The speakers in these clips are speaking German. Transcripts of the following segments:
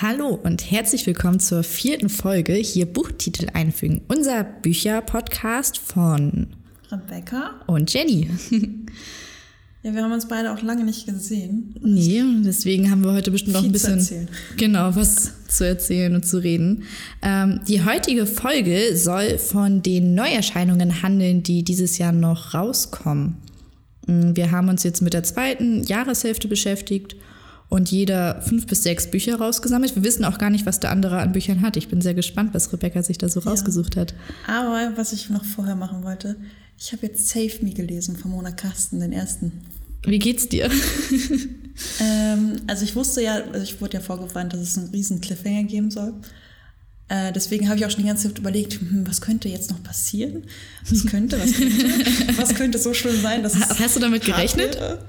Hallo und herzlich willkommen zur vierten Folge hier Buchtitel einfügen. Unser Bücher-Podcast von Rebecca und Jenny. Ja, wir haben uns beide auch lange nicht gesehen. Nee, deswegen haben wir heute bestimmt noch ein bisschen genau was zu erzählen und zu reden. Ähm, die heutige Folge soll von den Neuerscheinungen handeln, die dieses Jahr noch rauskommen. Mm, wir haben uns jetzt mit der zweiten Jahreshälfte beschäftigt und jeder fünf bis sechs Bücher rausgesammelt. Wir wissen auch gar nicht, was der andere an Büchern hat. Ich bin sehr gespannt, was Rebecca sich da so ja. rausgesucht hat. Aber was ich noch vorher machen wollte, ich habe jetzt Save Me gelesen von Mona Kasten, den ersten. Wie geht's dir? ähm, also ich wusste ja, also ich wurde ja vorgewarnt, dass es einen riesen Cliffhanger geben soll. Äh, deswegen habe ich auch schon die ganze Zeit überlegt, hm, was könnte jetzt noch passieren? Was könnte, was könnte, was könnte so schlimm sein, dass Hast du damit gerechnet? Wäre?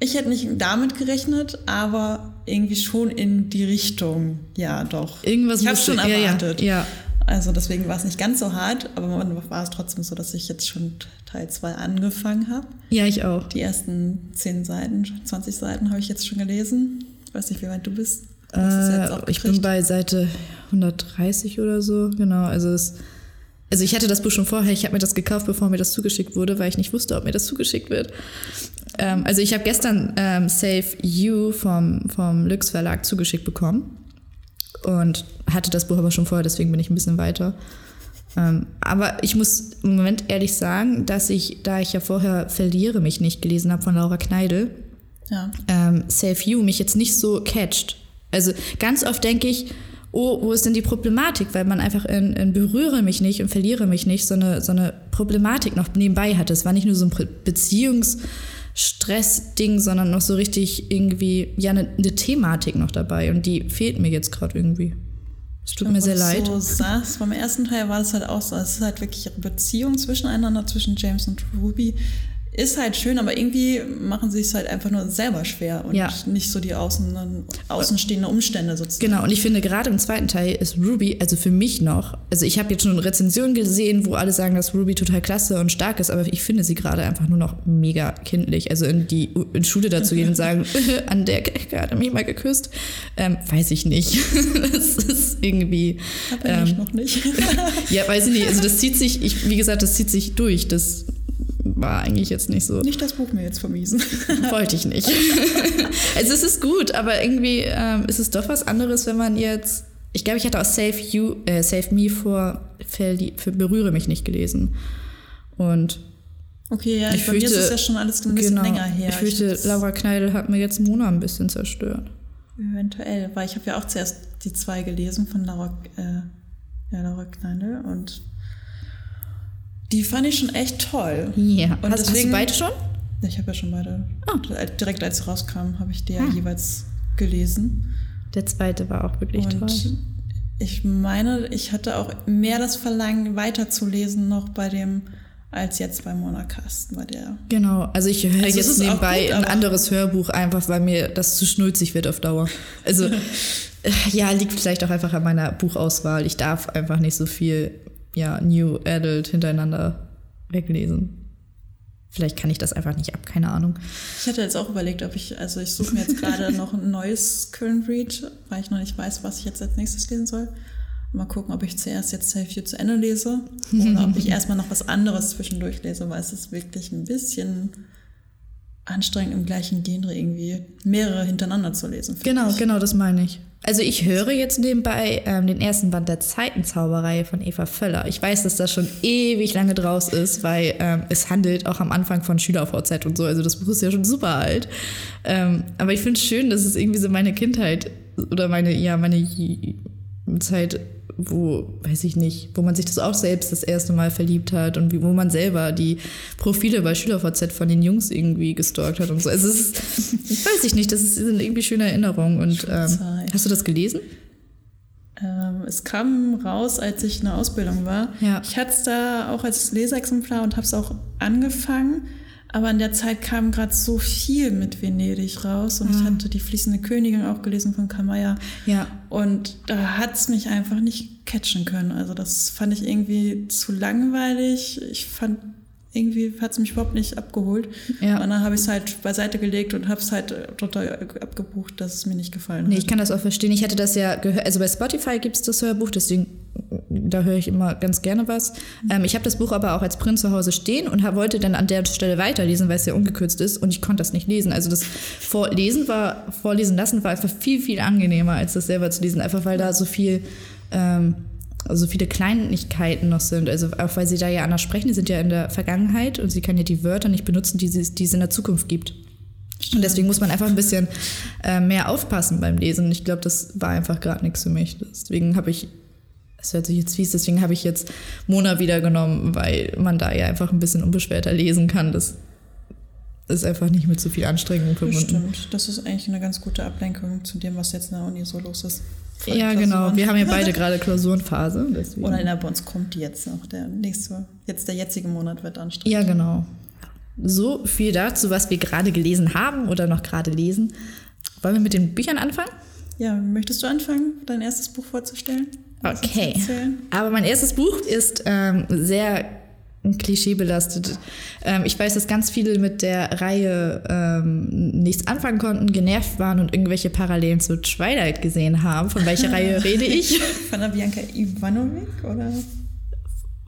Ich hätte nicht damit gerechnet, aber irgendwie schon in die Richtung. Ja, doch. Irgendwas ich habe schon erwartet. Ja, ja. Also deswegen war es nicht ganz so hart, aber war es trotzdem so, dass ich jetzt schon Teil 2 angefangen habe. Ja, ich auch. Die ersten 10 Seiten, 20 Seiten habe ich jetzt schon gelesen. Ich weiß nicht, wie weit du bist. Äh, ich bin bei Seite 130 oder so, genau. Also es also ich hatte das Buch schon vorher, ich habe mir das gekauft, bevor mir das zugeschickt wurde, weil ich nicht wusste, ob mir das zugeschickt wird. Ähm, also ich habe gestern ähm, Save You vom, vom Lux Verlag zugeschickt bekommen und hatte das Buch aber schon vorher, deswegen bin ich ein bisschen weiter. Ähm, aber ich muss im Moment ehrlich sagen, dass ich, da ich ja vorher Verliere mich nicht gelesen habe von Laura Kneidel, ja. ähm, Save You mich jetzt nicht so catcht. Also ganz oft denke ich, oh, wo ist denn die Problematik? Weil man einfach in, in berühre mich nicht und verliere mich nicht so eine, so eine Problematik noch nebenbei hatte. Es war nicht nur so ein Beziehungsstress-Ding, sondern noch so richtig irgendwie, ja, eine, eine Thematik noch dabei. Und die fehlt mir jetzt gerade irgendwie. Es tut mir sehr leid. So sagst, beim ersten Teil war es halt auch so. Es ist halt wirklich eine Beziehung zwischeneinander, zwischen James und Ruby, ist halt schön, aber irgendwie machen sie es halt einfach nur selber schwer und ja. nicht so die außen, außenstehenden Umstände sozusagen. Genau, und ich finde gerade im zweiten Teil ist Ruby, also für mich noch, also ich habe jetzt schon Rezensionen gesehen, wo alle sagen, dass Ruby total klasse und stark ist, aber ich finde sie gerade einfach nur noch mega kindlich. Also in die in Schule dazu gehen und sagen, an der Ecke hat er mich mal geküsst, ähm, weiß ich nicht. das ist irgendwie. Aber ähm, ich noch nicht. ja, weiß ich nicht. Also das zieht sich, ich, wie gesagt, das zieht sich durch. Das war eigentlich jetzt nicht so. Nicht das Buch mir jetzt vermiesen. Wollte ich nicht. also es ist gut, aber irgendwie ähm, ist es doch was anderes, wenn man jetzt. Ich glaube, ich hatte auch Save You, äh, Save Me vor für Berühre mich nicht gelesen. Und Okay, ja, ich bei fürchte, mir ist es ja schon alles ein bisschen genau, länger her. Ich fürchte, ich Laura Kneidel hat mir jetzt Mona ein bisschen zerstört. Eventuell, weil ich habe ja auch zuerst die zwei gelesen von Laura, äh, ja, Laura Kneidel und die fand ich schon echt toll. Ja. Und hast, deswegen, hast du beide schon? Ich habe ja schon beide. Oh. Direkt als sie rauskamen, habe ich die ja ah. jeweils gelesen. Der zweite war auch wirklich Und toll. Ich meine, ich hatte auch mehr das Verlangen, weiterzulesen noch bei dem als jetzt bei Mona Kasten, bei der. Genau, also ich höre also jetzt nebenbei gut, ein anderes Hörbuch einfach, weil mir das zu schnulzig wird auf Dauer. Also ja, liegt vielleicht auch einfach an meiner Buchauswahl. Ich darf einfach nicht so viel ja, New Adult hintereinander weglesen. Vielleicht kann ich das einfach nicht ab, keine Ahnung. Ich hatte jetzt auch überlegt, ob ich, also ich suche mir jetzt gerade noch ein neues Current Read, weil ich noch nicht weiß, was ich jetzt als nächstes lesen soll. Mal gucken, ob ich zuerst jetzt Save You zu Ende lese oder ob ich erstmal noch was anderes zwischendurch lese, weil es ist wirklich ein bisschen anstrengend im gleichen Genre irgendwie mehrere hintereinander zu lesen. Genau, ich. genau, das meine ich. Also ich höre jetzt nebenbei ähm, den ersten Band der Zeitenzauberei von Eva Völler. Ich weiß, dass das schon ewig lange draus ist, weil ähm, es handelt auch am Anfang von SchülerVZ und so. Also das Buch ist ja schon super alt. Ähm, aber ich finde es schön, dass es irgendwie so meine Kindheit oder meine, ja, meine Zeit wo, weiß ich nicht, wo man sich das auch selbst das erste Mal verliebt hat und wie, wo man selber die Profile bei SchülerVZ von den Jungs irgendwie gestalkt hat und so. Also es ist, weiß ich nicht, das ist, sind irgendwie schöne Erinnerungen. Und ähm, hast du das gelesen? Ähm, es kam raus, als ich in der Ausbildung war. Ja. Ich hatte es da auch als Leseexemplar und habe es auch angefangen. Aber in der Zeit kam gerade so viel mit Venedig raus und ja. ich hatte die fließende Königin auch gelesen von Kamaya. Ja. Und da hat es mich einfach nicht catchen können. Also das fand ich irgendwie zu langweilig. Ich fand irgendwie hat es mich überhaupt nicht abgeholt. Ja. Und dann habe ich es halt beiseite gelegt und habe es halt total abgebucht, dass es mir nicht gefallen Nee, hat. ich kann das auch verstehen. Ich hatte das ja gehört, also bei Spotify gibt es das Hörbuch, deswegen da höre ich immer ganz gerne was. Ähm, ich habe das Buch aber auch als Print zu Hause stehen und wollte dann an der Stelle weiterlesen, weil es ja ungekürzt ist und ich konnte das nicht lesen. Also das Vorlesen war, Vorlesen lassen war einfach viel, viel angenehmer, als das selber zu lesen, einfach weil da so viel, ähm, also viele Kleinigkeiten noch sind. Also auch weil sie da ja anders sprechen, die sind ja in der Vergangenheit und sie kann ja die Wörter nicht benutzen, die, sie, die es in der Zukunft gibt. Und deswegen muss man einfach ein bisschen äh, mehr aufpassen beim Lesen. Ich glaube, das war einfach gerade nichts für mich. Deswegen habe ich, es hört sich jetzt fies, deswegen habe ich jetzt Mona wieder genommen, weil man da ja einfach ein bisschen unbeschwerter lesen kann. Das ist einfach nicht mit so viel Anstrengung verbunden. stimmt. Das ist eigentlich eine ganz gute Ablenkung zu dem, was jetzt in der Uni so los ist. Ja, genau. Wir haben ja beide gerade Klausurenphase. Deswegen. Oder in der bei uns kommt jetzt noch der nächste, jetzt der jetzige Monat wird anstrengend. Ja, genau. So viel dazu, was wir gerade gelesen haben oder noch gerade lesen. Wollen wir mit den Büchern anfangen? Ja, möchtest du anfangen, dein erstes Buch vorzustellen? Uns Okay. Aber mein erstes Buch ist ähm, sehr klischeebelastet. Ähm, ich weiß, dass ganz viele mit der Reihe ähm, nichts anfangen konnten, genervt waren und irgendwelche Parallelen zu Twilight gesehen haben. Von welcher Reihe rede ich? Von der Bianca Ivanovic oder?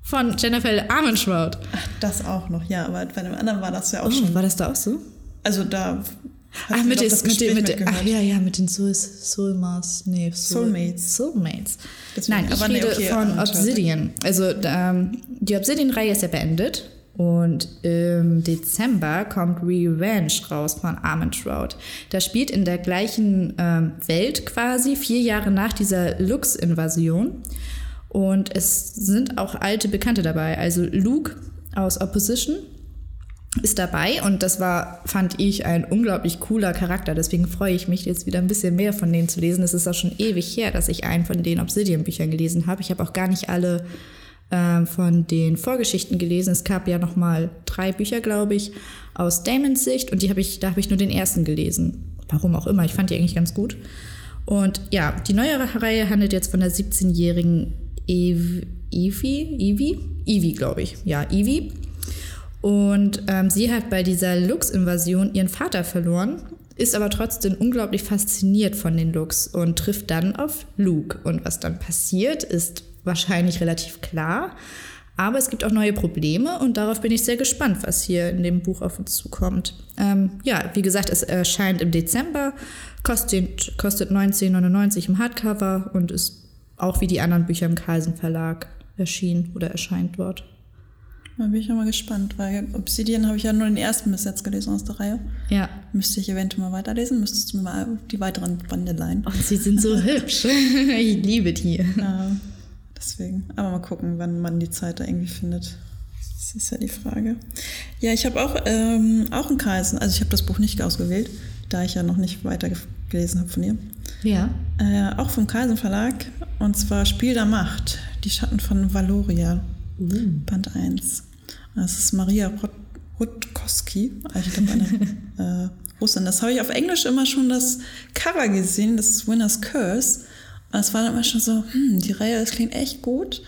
Von Jennifer Armentrout. Ach, das auch noch, ja, aber bei dem anderen war das ja auch Oh, schon. war das da auch so? Also da. Ach, hast du mit, das mit, den, mit mitgehört. ach ja, ja, mit den Soul, Soulmates. Nee, Soul, Soulmates. Soulmates. Deswegen, Nein, ich aber nee, rede okay, von Uncharted. Obsidian. Also ähm, die Obsidian-Reihe ist ja beendet. Und im Dezember kommt Revenge raus von Armentrout. Das spielt in der gleichen ähm, Welt quasi, vier Jahre nach dieser Lux-Invasion. Und es sind auch alte Bekannte dabei. Also Luke aus Opposition ist dabei und das war, fand ich, ein unglaublich cooler Charakter. Deswegen freue ich mich jetzt wieder ein bisschen mehr von denen zu lesen. Es ist auch schon ewig her, dass ich einen von den Obsidian-Büchern gelesen habe. Ich habe auch gar nicht alle ähm, von den Vorgeschichten gelesen. Es gab ja noch mal drei Bücher, glaube ich, aus Damons Sicht und die habe ich, da habe ich nur den ersten gelesen. Warum auch immer, ich fand die eigentlich ganz gut. Und ja, die neuere Reihe handelt jetzt von der 17-jährigen Ev Evie, Evie, Evie, glaube ich. Ja, Evie. Und ähm, sie hat bei dieser Lux-Invasion ihren Vater verloren, ist aber trotzdem unglaublich fasziniert von den Lux und trifft dann auf Luke. Und was dann passiert, ist wahrscheinlich relativ klar. Aber es gibt auch neue Probleme und darauf bin ich sehr gespannt, was hier in dem Buch auf uns zukommt. Ähm, ja, wie gesagt, es erscheint im Dezember, kostet, kostet 19,99 im Hardcover und ist auch wie die anderen Bücher im Carlsen Verlag erschienen oder erscheint dort. Da bin ich ja mal gespannt, weil Obsidian habe ich ja nur den ersten bis jetzt gelesen aus der Reihe. Ja. Müsste ich eventuell mal weiterlesen, müsstest du mir mal die weiteren Bande leihen. Und sie sind so hübsch. Ich liebe die. Ja, deswegen. Aber mal gucken, wann man die Zeit da irgendwie findet. Das ist ja die Frage. Ja, ich habe auch, ähm, auch einen Kreisen. Also ich habe das Buch nicht ausgewählt, da ich ja noch nicht weiter ge- gelesen habe von ihr. Ja. Äh, auch vom Carlsen Verlag. Und zwar Spiel der Macht. Die Schatten von Valoria. Band 1. Das ist Maria Rut Rutkowski. Also Ich glaube, eine äh, Russin. Das habe ich auf Englisch immer schon das Cover gesehen. Das ist Winner's Curse. Und es war dann immer schon so, hm, die Reihe, das klingt echt gut.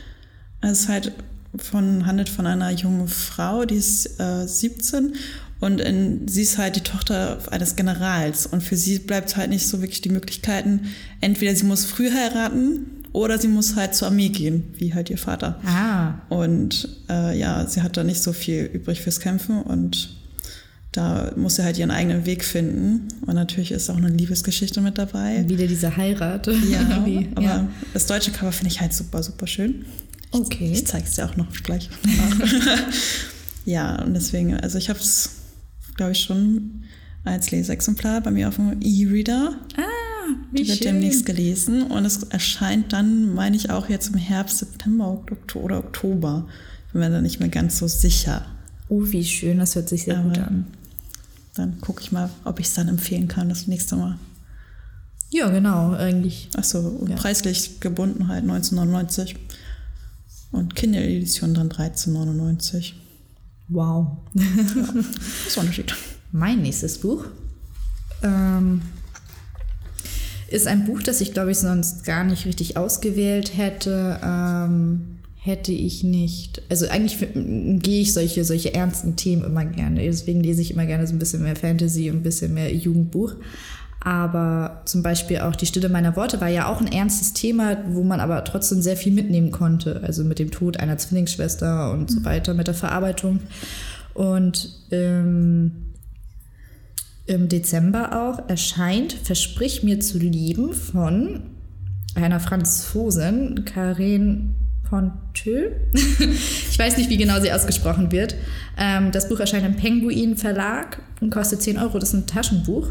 Es ist halt von, handelt von einer jungen Frau, die ist äh, 17 und in, sie ist halt die Tochter eines Generals. Und für sie bleibt halt nicht so wirklich die Möglichkeiten, entweder sie muss früh heiraten oder sie muss halt zur Armee gehen, wie halt ihr Vater. Ah. Und äh, ja, sie hat da nicht so viel übrig fürs Kämpfen und da muss sie halt ihren eigenen Weg finden. Und natürlich ist auch eine Liebesgeschichte mit dabei. Wieder diese Heirat. Ja, aber ja. das deutsche Cover finde ich halt super, super schön. Okay. Ich zeige es dir auch noch gleich. ja, und deswegen, also ich habe es, glaube ich, schon als Leseexemplar bei mir auf dem E-Reader. Ah, wie Die wird schön. demnächst gelesen und es erscheint dann, meine ich, auch jetzt im Herbst, September Oktober, oder Oktober. Bin mir da nicht mehr ganz so sicher. Oh, wie schön. Das hört sich sehr gut Aber- an. Dann gucke ich mal, ob ich es dann empfehlen kann das nächste Mal. Ja, genau, eigentlich. Achso, Ja. preislich gebunden halt 1999 und Kinderedition dann 1399. Wow. Das ist ein Unterschied. Mein nächstes Buch ähm, ist ein Buch, das ich, glaube ich, sonst gar nicht richtig ausgewählt hätte. Ähm, hätte ich nicht. Also eigentlich gehe ich solche, solche ernsten Themen immer gerne. Deswegen lese ich immer gerne so ein bisschen mehr Fantasy und ein bisschen mehr Jugendbuch. Aber zum Beispiel auch die Stille meiner Worte war ja auch ein ernstes Thema, wo man aber trotzdem sehr viel mitnehmen konnte. Also mit dem Tod einer Zwillingsschwester und mhm. so weiter, mit der Verarbeitung. Und ähm, im Dezember auch erscheint Versprich mir zu lieben von einer Franzosin, Karin Ponteux. ich weiß nicht, wie genau sie ausgesprochen wird. Ähm, das Buch erscheint im Penguin Verlag und kostet 10 Euro. Das ist ein Taschenbuch.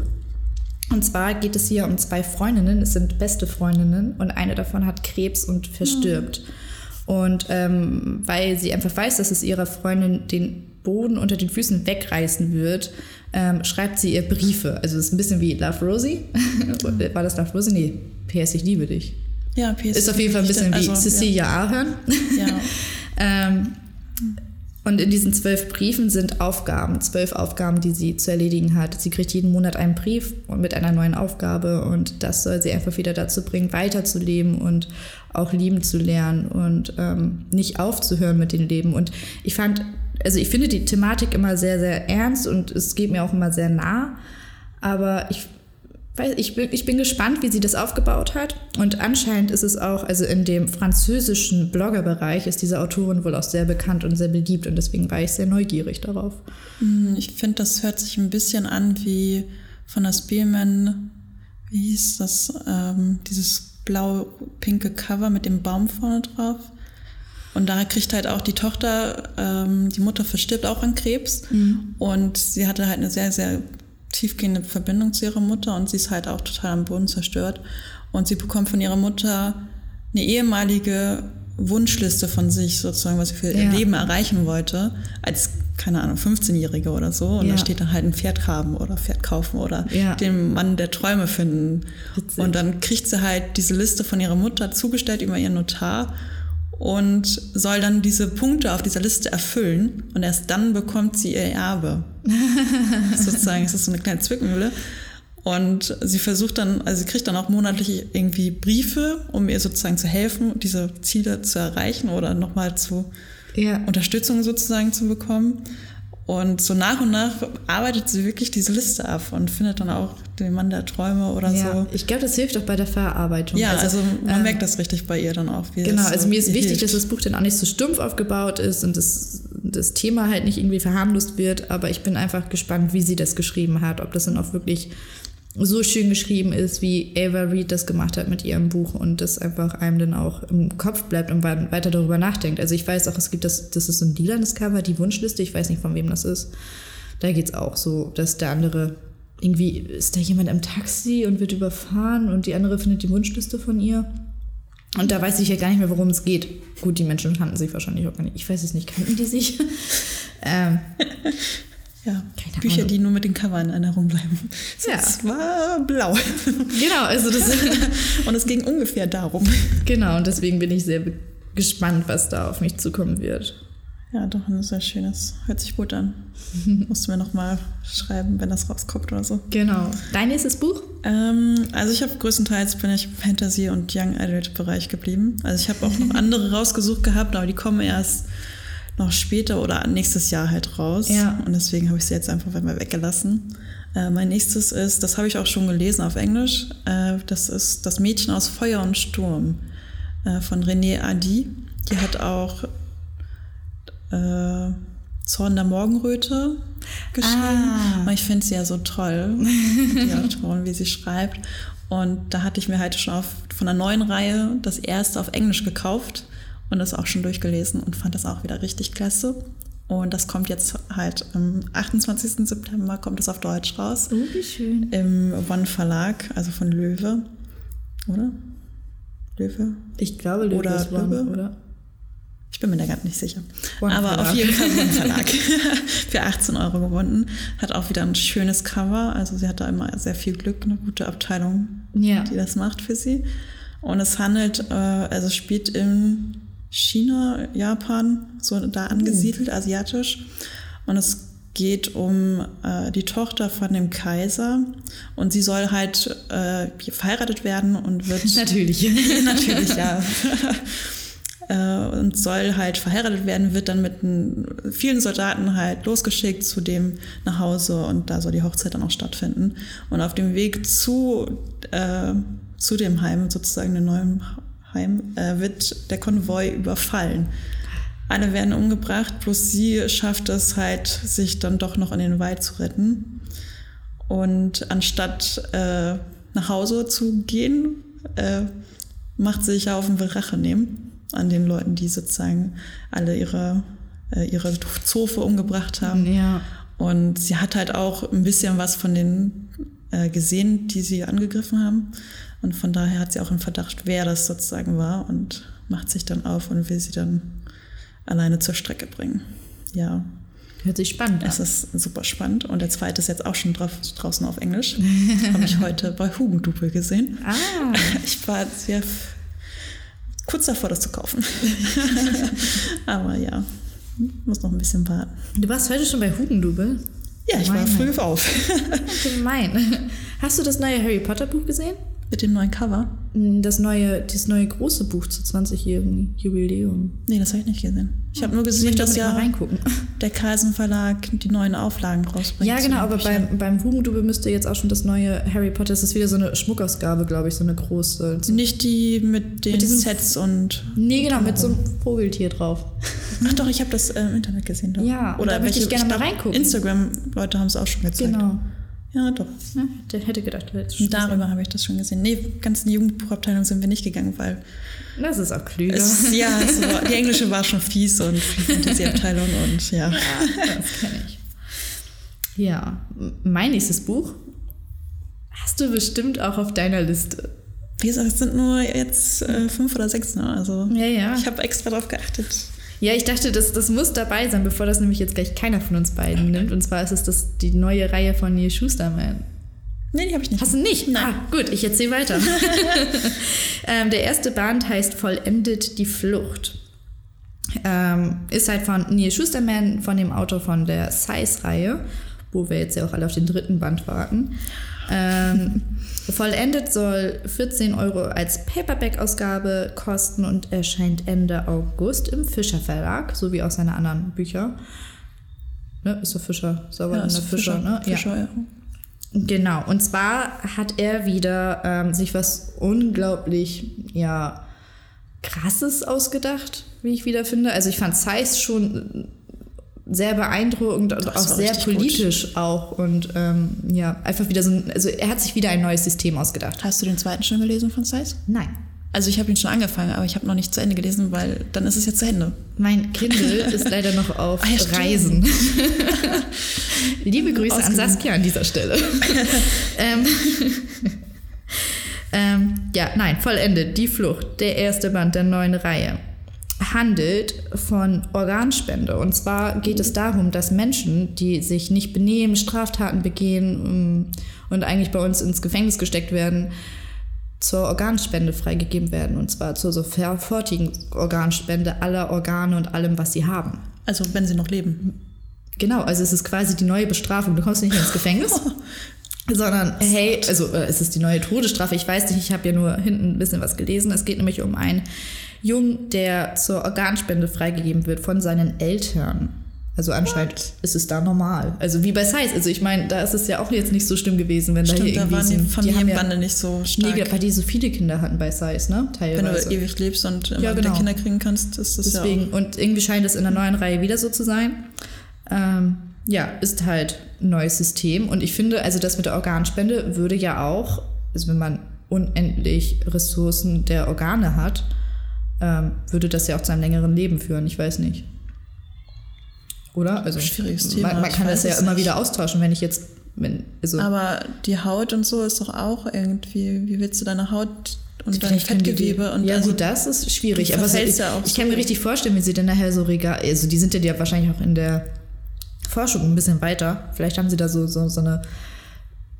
Und zwar geht es hier um zwei Freundinnen. Es sind beste Freundinnen und eine davon hat Krebs und verstirbt. Mhm. Und ähm, weil sie einfach weiß, dass es ihrer Freundin den Boden unter den Füßen wegreißen wird, ähm, schreibt sie ihr Briefe. Also es ist ein bisschen wie Love Rosie. War das Love Rosie? Nee, PS, ich liebe dich. Ja, PS. Ist auf jeden Fall ein bisschen wie also, Cecilia ja. Ahern. Ja. ähm, und in diesen zwölf Briefen sind Aufgaben, zwölf Aufgaben, die sie zu erledigen hat. Sie kriegt jeden Monat einen Brief mit einer neuen Aufgabe und das soll sie einfach wieder dazu bringen, weiterzuleben und auch lieben zu lernen und ähm, nicht aufzuhören mit dem Leben. Und ich fand, also ich finde die Thematik immer sehr, sehr ernst und es geht mir auch immer sehr nah. Aber ich ich bin, ich bin gespannt, wie sie das aufgebaut hat. Und anscheinend ist es auch, also in dem französischen Bloggerbereich ist diese Autorin wohl auch sehr bekannt und sehr beliebt. Und deswegen war ich sehr neugierig darauf. Hm, ich finde, das hört sich ein bisschen an wie von der Spielman, wie hieß das, ähm, dieses blau-pinke Cover mit dem Baum vorne drauf. Und da kriegt halt auch die Tochter, ähm, die Mutter verstirbt auch an Krebs. Mhm. Und sie hatte halt eine sehr, sehr tiefgehende Verbindung zu ihrer Mutter und sie ist halt auch total am Boden zerstört. Und sie bekommt von ihrer Mutter eine ehemalige Wunschliste von sich, sozusagen, was sie für ja. ihr Leben erreichen wollte, als, keine Ahnung, 15-Jährige oder so. Und ja. da steht dann halt ein Pferd haben oder Pferd kaufen oder ja. den Mann der Träume finden. Witzig. Und dann kriegt sie halt diese Liste von ihrer Mutter zugestellt über ihren Notar und soll dann diese Punkte auf dieser Liste erfüllen und erst dann bekommt sie ihr Erbe. Sozusagen, es ist so eine kleine Zwickmühle. Und sie versucht dann, also sie kriegt dann auch monatlich irgendwie Briefe, um ihr sozusagen zu helfen, diese Ziele zu erreichen oder nochmal zu ja. Unterstützung sozusagen zu bekommen. Und so nach und nach arbeitet sie wirklich diese Liste ab und findet dann auch den Mann der Träume oder ja, so. Ich glaube, das hilft auch bei der Verarbeitung. Ja, also, also man ähm, merkt das richtig bei ihr dann auch. genau, also mir ist wichtig, hilft. dass das Buch dann auch nicht so stumpf aufgebaut ist und das, das Thema halt nicht irgendwie verharmlost wird, aber ich bin einfach gespannt, wie sie das geschrieben hat, ob das dann auch wirklich so schön geschrieben ist, wie Ava Reed das gemacht hat mit ihrem Buch und das einfach einem dann auch im Kopf bleibt und weiter darüber nachdenkt. Also ich weiß auch, es gibt das, das ist so ein lilanes Cover, die Wunschliste, ich weiß nicht von wem das ist. Da geht es auch so, dass der andere irgendwie ist da jemand im Taxi und wird überfahren und die andere findet die Wunschliste von ihr. Und da weiß ich ja gar nicht mehr, worum es geht. Gut, die Menschen kannten sich wahrscheinlich auch gar nicht. Ich weiß es nicht, kannten die sich? ähm, ja, Keine Bücher, Ahnung. die nur mit den Covern in Erinnerung bleiben. Ja. Es war blau. Genau, also das Und es ging ungefähr darum. Genau, und deswegen bin ich sehr gespannt, was da auf mich zukommen wird. Ja, doch, ein sehr schönes. Hört sich gut an. Musst du mir nochmal schreiben, wenn das rauskommt oder so. Genau. Dein nächstes Buch? Ähm, also ich habe größtenteils bin ich im Fantasy- und Young Adult-Bereich geblieben. Also ich habe auch noch andere rausgesucht gehabt, aber die kommen erst noch später oder nächstes Jahr halt raus. Ja. Und deswegen habe ich sie jetzt einfach mal weggelassen. Äh, mein nächstes ist, das habe ich auch schon gelesen auf Englisch, äh, das ist Das Mädchen aus Feuer und Sturm äh, von René Adi. Die hat auch äh, Zorn der Morgenröte geschrieben. Ah. Und ich finde sie ja so toll, die Autorin, wie sie schreibt. Und da hatte ich mir halt schon auf, von der neuen Reihe das erste auf Englisch gekauft und das auch schon durchgelesen und fand das auch wieder richtig klasse. Und das kommt jetzt halt am 28. September kommt es auf Deutsch raus. Oh, wie schön. Im One Verlag, also von Löwe. Oder? Löwe? Ich glaube Löwe oder ist One, Löwe? oder? Ich bin mir da gar nicht sicher. One Aber Verlag. auf jeden Fall One Verlag. Für 18 Euro gewonnen. Hat auch wieder ein schönes Cover. Also sie hat da immer sehr viel Glück, eine gute Abteilung, ja. die das macht für sie. Und es handelt, äh, also spielt im China, Japan, so da angesiedelt, oh. asiatisch. Und es geht um äh, die Tochter von dem Kaiser und sie soll halt äh, verheiratet werden und wird natürlich natürlich ja äh, und soll halt verheiratet werden, wird dann mit vielen Soldaten halt losgeschickt zu dem nach Hause und da soll die Hochzeit dann auch stattfinden. Und auf dem Weg zu, äh, zu dem Heim, sozusagen dem neuen Heim, äh, wird der Konvoi überfallen. Alle werden umgebracht, bloß sie schafft es halt, sich dann doch noch in den Wald zu retten. Und anstatt äh, nach Hause zu gehen, äh, macht sie sich auf und will Rache nehmen an den Leuten, die sozusagen alle ihre, äh, ihre Zofe umgebracht haben. Ja. Und sie hat halt auch ein bisschen was von denen äh, gesehen, die sie angegriffen haben. Und von daher hat sie auch im Verdacht, wer das sozusagen war und macht sich dann auf und will sie dann alleine zur Strecke bringen. Ja, Hört sich spannend an. es ist super spannend. Und der zweite ist jetzt auch schon drauf, draußen auf Englisch. Habe ich heute bei Hugendubel gesehen. Ah, Ich war sehr kurz davor, das zu kaufen. Aber ja, muss noch ein bisschen warten. du warst heute schon bei Hugendubel? Ja, ich war Gemein. früh auf. Gemein. Hast du das neue Harry Potter Buch gesehen? Mit dem neuen Cover? Das neue, das neue große Buch zu 20-jährigen Jubiläum. Nee, das habe ich nicht gesehen. Ich habe nur Ich gesehen, dass mal ja reingucken. der Carlsen Verlag die neuen Auflagen rausbringt. Ja, genau, aber beim, beim Hugendubel müsste jetzt auch schon das neue Harry Potter, das ist wieder so eine Schmuckausgabe, glaube ich, so eine große. Nicht die mit den Mit Sets und. Nee, genau, mit so einem Vogeltier drauf. Ach doch, ich habe das äh, im Internet gesehen. Doch. Ja, und da möchte ich gerne mal glaub, reingucken. Instagram-Leute haben es auch schon gezeigt. Genau. Ja, doch. Ja, der hätte gedacht, du hättest schon darüber habe ich das schon gesehen. Nee, ganz in die Jugendbuchabteilung sind wir nicht gegangen, weil. Das ist auch klüger. es, ja, war, die englische war schon fies und die Fantasieabteilung und ja. Ja, das kenne ich. Ja, mein nächstes Buch hast du bestimmt auch auf deiner Liste. Wie gesagt, es sind nur jetzt äh, fünf oder sechs, ne? Also Ja, ja. ich habe extra drauf geachtet. Ja, ich dachte, das, das muss dabei sein, bevor das nämlich jetzt gleich keiner von uns beiden nimmt. Und zwar ist es das, die neue Reihe von Neil Schusterman. Nee, die habe ich nicht. Hast du nicht? Nein. Ah, gut, ich erzähle weiter. ähm, der erste Band heißt Vollendet die Flucht. Ähm, ist halt von Neil Schusterman, von dem Autor von der Size-Reihe, wo wir jetzt ja auch alle auf den dritten Band warten. Ähm, vollendet soll 14 Euro als Paperback-Ausgabe kosten und erscheint Ende August im Fischer Verlag, so wie auch seine anderen Bücher. Ne, ist der Fischer, sauber Ja, ist der Fischer, ne? Ja. Fischer, ja. Genau, und zwar hat er wieder ähm, sich was unglaublich, ja, krasses ausgedacht, wie ich wieder finde. Also ich fand Zeiss schon sehr beeindruckend und Das auch sehr richtig gut. politisch auch und ähm, ja, einfach wieder so ein, also er hat sich wieder ein neues System ausgedacht. Hast du den zweiten schon gelesen von Size? Nein. Also ich habe ihn schon angefangen, aber ich habe noch nicht zu Ende gelesen, weil dann ist es ja zu Ende. Mein Kindle ist leider noch auf Ah, ja. Reisen. Liebe Grüße an Ausgeliehen. Saskia an dieser Stelle. ähm, ähm, ja, nein, vollendet. Die Flucht, der erste Band der neuen Reihe, handelt von Organspende. Und zwar geht es darum, dass Menschen, die sich nicht benehmen, Straftaten begehen mm, und eigentlich bei uns ins Gefängnis gesteckt werden, zur Organspende freigegeben werden. Und zwar zur sofortigen Organspende aller Organe und allem, was sie haben. Also wenn sie noch leben. Genau, also es ist quasi die neue Bestrafung. Du kommst nicht ins Gefängnis, sondern hey, also äh, es ist die neue Todesstrafe. Ich weiß nicht, ich habe ja nur hinten ein bisschen was gelesen. Es geht nämlich um einen Jungen, der zur Organspende freigegeben wird von seinen Eltern. Also anscheinend ist es da normal. Also wie bei Size. Also ich meine, da ist es ja auch jetzt nicht so schlimm gewesen, wenn da Stimmt, hier da irgendwie waren die haben ja, Familienbande nicht so stark. Nee, weil die so viele Kinder hatten bei Size, ne? wenn Teilweise. du ewig lebst und immer Ja, wieder genau. Kinder kriegen kannst, ist das Deswegen, ja auch. und irgendwie scheint es in der neuen Reihe wieder so zu sein. Ähm, ja, ist halt ein neues System. Und ich finde, also das mit der Organspende würde ja auch, also wenn man unendlich Ressourcen der Organe hat, ähm, würde das ja auch zu einem längeren Leben führen. Ich weiß nicht. Oder? Also Schwieriges Thema, Man, man kann das ja es immer nicht. wieder austauschen, wenn ich jetzt, wenn, also Aber die Haut und so ist doch auch irgendwie, wie willst du deine Haut und die Fettgewebe und ja also, gut, das ist schwierig. Aber so, ich, ja ich kann mir richtig vorstellen, wie sie dann nachher so Regal, also die sind ja wahrscheinlich auch in der Forschung ein bisschen weiter. Vielleicht haben sie da so, so, so eine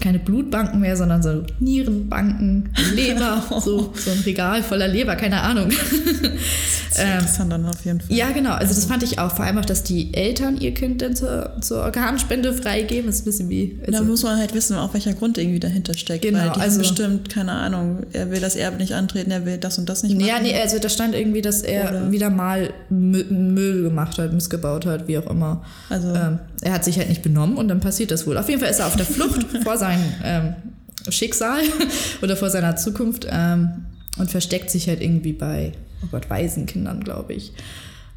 keine Blutbanken mehr, sondern so Nierenbanken, Leber, so, so ein Regal voller Leber, keine Ahnung. Das ist interessant dann auf jeden Fall. Ja, genau. Also das fand ich auch. Vor allem auch, dass die Eltern ihr Kind dann zur, zur Organspende freigeben. Das ist ein bisschen wie... da Also, muss man halt wissen, auf welcher Grund irgendwie dahinter steckt. Genau, weil die also- bestimmt, keine Ahnung, er will das Erbe nicht antreten, er will das und das nicht machen. ja, nee, also da stand irgendwie, dass er Oder- wieder mal Mü- Müll gemacht hat, missgebaut hat, wie auch immer. Also, Ähm, er hat sich halt nicht benommen und dann passiert das wohl. Auf jeden Fall ist er auf der Flucht vor seinem ähm, Schicksal oder vor seiner Zukunft ähm, und versteckt sich halt irgendwie bei, oh Gott, Waisenkindern, glaube ich.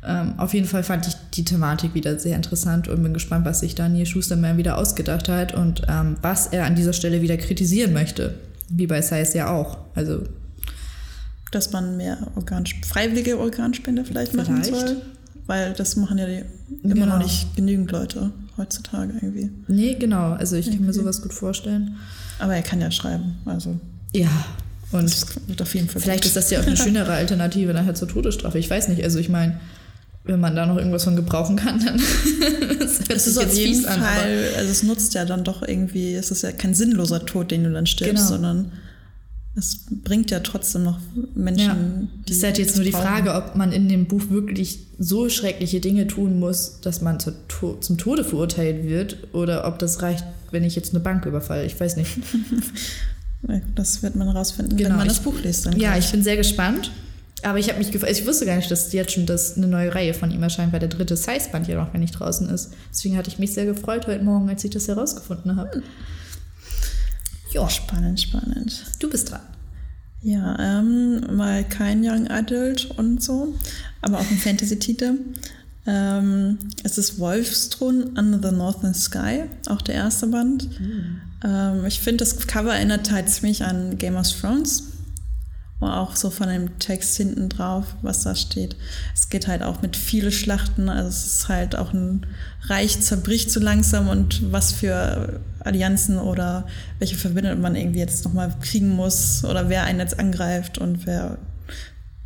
Ähm, auf jeden Fall fand ich die Thematik wieder sehr interessant und bin gespannt, was sich Daniel Schustermann wieder ausgedacht hat und ähm, was er an dieser Stelle wieder kritisieren möchte. Wie bei Size ja auch. Also dass man mehr Organ, freiwillige Organspende vielleicht machen Vielleicht. soll. Weil das machen ja die, immer Genau. noch nicht genügend Leute heutzutage irgendwie. Nee, genau. Also ich kann mir Okay. sowas gut vorstellen. Aber er kann ja schreiben. Also Ja. Und das wird auf jeden Fall vielleicht gut. ist das ja auch eine schönere Alternative nachher zur Todesstrafe. Ich weiß nicht. Also ich meine, wenn man da noch irgendwas von gebrauchen kann, dann das Es ist auf jeden an, Fall, also es nutzt ja dann doch irgendwie, es ist ja kein sinnloser Tod, den du dann stirbst, Genau. sondern es bringt ja trotzdem noch Menschen, Ja, das ist halt jetzt nur die. Frage, ob man in dem Buch wirklich so schreckliche Dinge tun muss, dass man To zum Tode verurteilt wird oder ob das reicht, wenn ich jetzt eine Bank überfalle. Ich weiß nicht. Das wird man rausfinden, Genau, wenn man das Buch liest. Dann Ja, gleich. ich bin sehr gespannt. Aber ich habe mich gefragt, ich wusste gar nicht, dass jetzt schon das, eine neue Reihe von ihm erscheint, weil der dritte Size-Band ja noch gar nicht draußen ist. Deswegen hatte ich mich sehr gefreut heute Morgen, als ich das herausgefunden habe. Ja, Spannend, spannend. du bist dran. Ja, ähm, mal kein Young Adult und so, aber auch ein Fantasy-Titel. Ähm, es ist Wolfstrun Under the Northern Sky, auch der erste Band. Ähm, ich finde, das Cover erinnert halt ziemlich an Game of Thrones. Und auch so von dem Text hinten drauf, was da steht. Es geht halt auch mit viele Schlachten, also es ist halt auch ein Reich zerbricht so langsam und was für Allianzen oder welche Verbindungen man irgendwie jetzt nochmal kriegen muss oder wer einen jetzt angreift und wer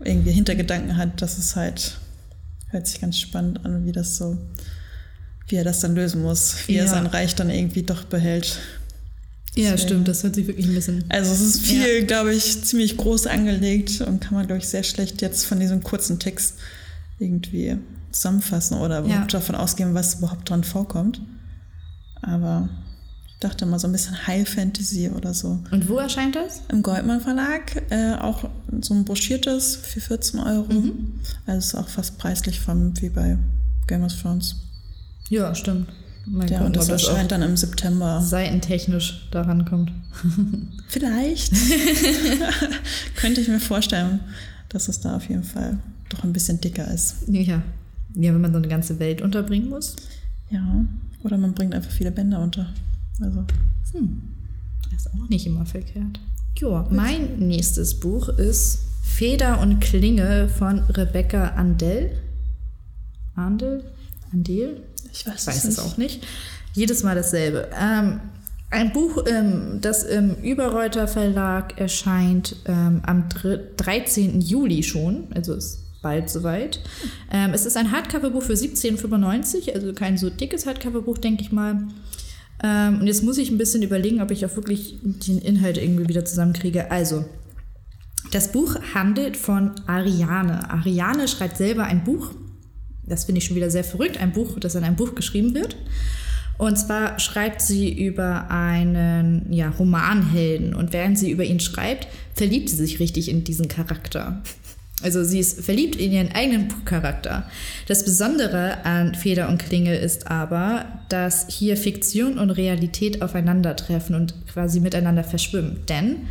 irgendwie Hintergedanken hat, das ist halt, hört sich ganz spannend an, wie das so, wie er das dann lösen muss, wie er Ja. sein Reich dann irgendwie doch behält. Ja, Deswegen- stimmt, das hört sich wirklich ein bisschen. Also es ist viel, glaube ich, ziemlich groß angelegt und kann man, glaube ich, sehr schlecht jetzt von diesem kurzen Text irgendwie zusammenfassen oder Ja. davon ausgehen, was überhaupt dran vorkommt. Aber dachte mal so ein bisschen High Fantasy oder so. Und wo erscheint das? Im Goldmann Verlag äh, auch so ein broschiertes für 14 Euro. Mhm. Also es ist auch fast preislich vom, wie bei Game of Thrones. Ja, stimmt. Mal Ja, gucken, und das erscheint dann im September. seitentechnisch daran kommt. Vielleicht. Könnte ich mir vorstellen, dass es da auf jeden Fall doch ein bisschen dicker ist. Ja. Ja, wenn man so eine ganze Welt unterbringen muss. Ja. Oder man bringt einfach viele Bänder unter. Also, Hm. Das ist auch nicht immer verkehrt. Ja, mein nächstes Buch ist Feder und Klinge von Rebecca Andel. Andel? Andel? ich weiß, Ich weiß es auch nicht. Jedes Mal dasselbe. Ähm, ein Buch, ähm, das im Überreuter Verlag erscheint ähm, am dr- 13. Juli schon, also ist bald soweit. Ähm, es ist ein Hardcover-Buch für 17,95, also kein so dickes Hardcover-Buch, denke ich mal. Ähm, und jetzt muss ich ein bisschen überlegen, ob ich auch wirklich den Inhalt irgendwie wieder zusammenkriege. Also, das Buch handelt von Ariane. Ariane schreibt selber ein Buch. Das finde ich schon wieder sehr verrückt. Ein Buch, das in einem Buch geschrieben wird. Und zwar schreibt sie über einen ja, Romanhelden. Und während sie über ihn schreibt, verliebt sie sich richtig in diesen Charakter. Also sie ist verliebt in ihren eigenen Buchcharakter. Das Besondere an Feder und Klinge ist aber, dass hier Fiktion und Realität aufeinandertreffen und quasi miteinander verschwimmen. Denn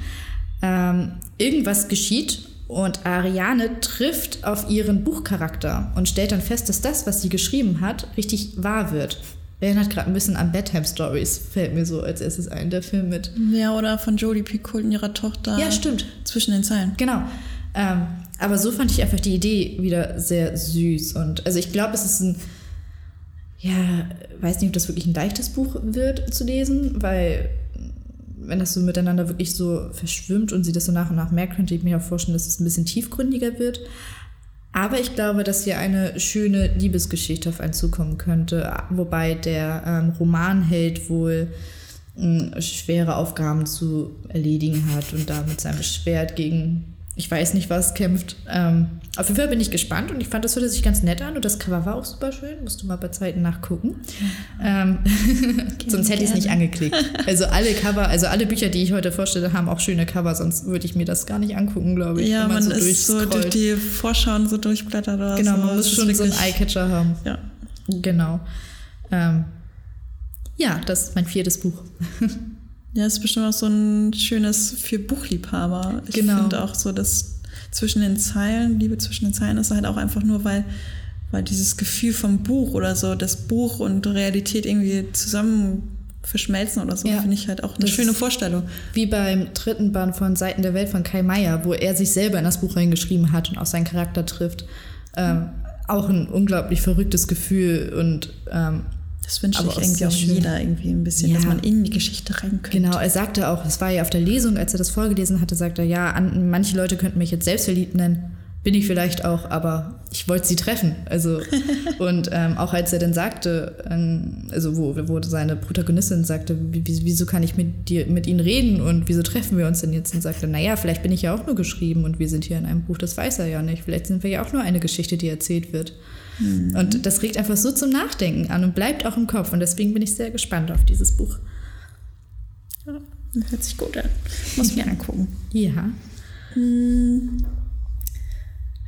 ähm, irgendwas geschieht und Ariane trifft auf ihren Buchcharakter und stellt dann fest, dass das, was sie geschrieben hat, richtig wahr wird. Erinnert gerade ein bisschen an Bedtime Stories, fällt mir so als erstes ein, der Film mit. Ja, oder von Jodie Picoult und ihrer Tochter. Ja, stimmt. Zwischen den Zeilen. Genau. Ähm, aber so fand ich einfach die Idee wieder sehr süß. Und also ich glaube, es ist ein, ja, weiß nicht, ob das wirklich ein leichtes Buch wird zu lesen, weil wenn das so miteinander wirklich so verschwimmt und sie das so nach und nach merkt, könnte ich mir auch vorstellen, dass es ein bisschen tiefgründiger wird. Aber ich glaube, dass hier eine schöne Liebesgeschichte auf einen zukommen könnte, wobei der ähm, Romanheld wohl mh, schwere Aufgaben zu erledigen hat und da mit seinem Schwert gegen ich weiß nicht was kämpft. Ähm, auf jeden Fall bin ich gespannt und ich fand, das hörte sich ganz nett an und das Cover war auch super schön. Musst du mal bei Zeiten nachgucken. Ähm, sonst hätte ich es nicht angeklickt. Also alle Cover, also alle Bücher, die ich heute vorstelle, haben auch schöne Cover, sonst würde ich mir das gar nicht angucken, glaube ich. Ja, man, so ist so durch die Vorschauen so durchblättert oder Genau, so. man muss Das ist schon so einen Eyecatcher haben. Ja. Genau. Ähm, ja, das ist mein viertes Buch. Ja, ist bestimmt auch so ein schönes für Buchliebhaber. Ich Genau. finde auch so, dass zwischen den Zeilen, Liebe zwischen den Zeilen ist halt auch einfach nur, weil, weil dieses Gefühl vom Buch oder so, das Buch und Realität irgendwie zusammen verschmelzen oder so, Ja. finde ich halt auch eine Das schöne Vorstellung. Wie beim dritten Band von Seiten der Welt von Kai Meier, wo er sich selber in das Buch reingeschrieben hat und auch seinen Charakter trifft. Ähm, auch ein unglaublich verrücktes Gefühl und ähm, Das wünscht sich auch irgendwie auch schön. jeder irgendwie ein bisschen, Ja. dass man in die Geschichte rein könnte. Genau, er sagte auch, es war ja auf der Lesung, als er das vorgelesen hatte, sagte er, ja, an, manche Leute könnten mich jetzt selbstverliebt nennen. Bin ich vielleicht auch, aber ich wollte sie treffen. Also, und ähm, auch als er dann sagte, ähm, also wo, wo seine Protagonistin sagte, wie, wie- wieso kann ich mit dir, mit ihnen reden und wieso treffen wir uns denn jetzt? Und sagte, naja, vielleicht bin ich ja auch nur geschrieben und wir sind hier in einem Buch, das weiß er ja nicht. Vielleicht sind wir ja auch nur eine Geschichte, die erzählt wird. Und das regt einfach so zum Nachdenken an und bleibt auch im Kopf. Und deswegen bin ich sehr gespannt auf dieses Buch. Ja, hört sich gut an. Muss mir angucken. Ja.